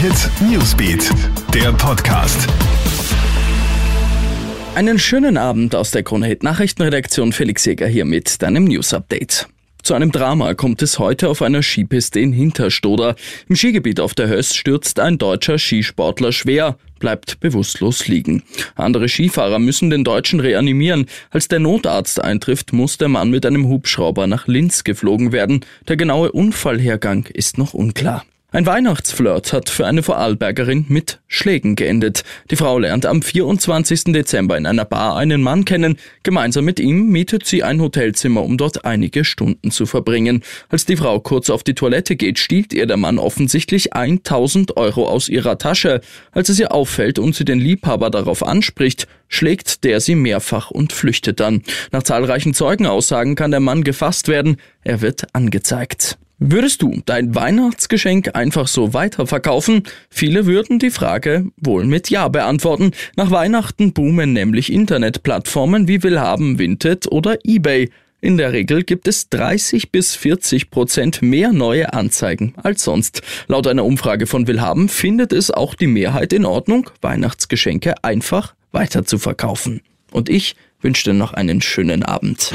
Hit Newsbeat, der Podcast. Einen schönen Abend aus der Krone Hit Nachrichtenredaktion. Felix Jäger hier mit deinem News Update. Zu einem Drama kommt es heute auf einer Skipiste in Hinterstoder. Im Skigebiet auf der Höss stürzt ein deutscher Skisportler schwer, bleibt bewusstlos liegen. Andere Skifahrer müssen den Deutschen reanimieren. Als der Notarzt eintrifft, muss der Mann mit einem Hubschrauber nach Linz geflogen werden. Der genaue Unfallhergang ist noch unklar. Ein Weihnachtsflirt hat für eine Vorarlbergerin mit Schlägen geendet. Die Frau lernt am 24. Dezember in einer Bar einen Mann kennen. Gemeinsam mit ihm mietet sie ein Hotelzimmer, um dort einige Stunden zu verbringen. Als die Frau kurz auf die Toilette geht, stiehlt ihr der Mann offensichtlich 1000 Euro aus ihrer Tasche. Als es ihr auffällt und sie den Liebhaber darauf anspricht, schlägt der sie mehrfach und flüchtet dann. Nach zahlreichen Zeugenaussagen kann der Mann gefasst werden. Er wird angezeigt. Würdest du dein Weihnachtsgeschenk einfach so weiterverkaufen? Viele würden die Frage wohl mit Ja beantworten. Nach Weihnachten boomen nämlich Internetplattformen wie Willhaben, Vinted oder eBay. In der Regel gibt es 30 bis 40 Prozent mehr neue Anzeigen als sonst. Laut einer Umfrage von Willhaben findet es auch die Mehrheit in Ordnung, Weihnachtsgeschenke einfach weiterzuverkaufen. Und ich wünsche dir noch einen schönen Abend.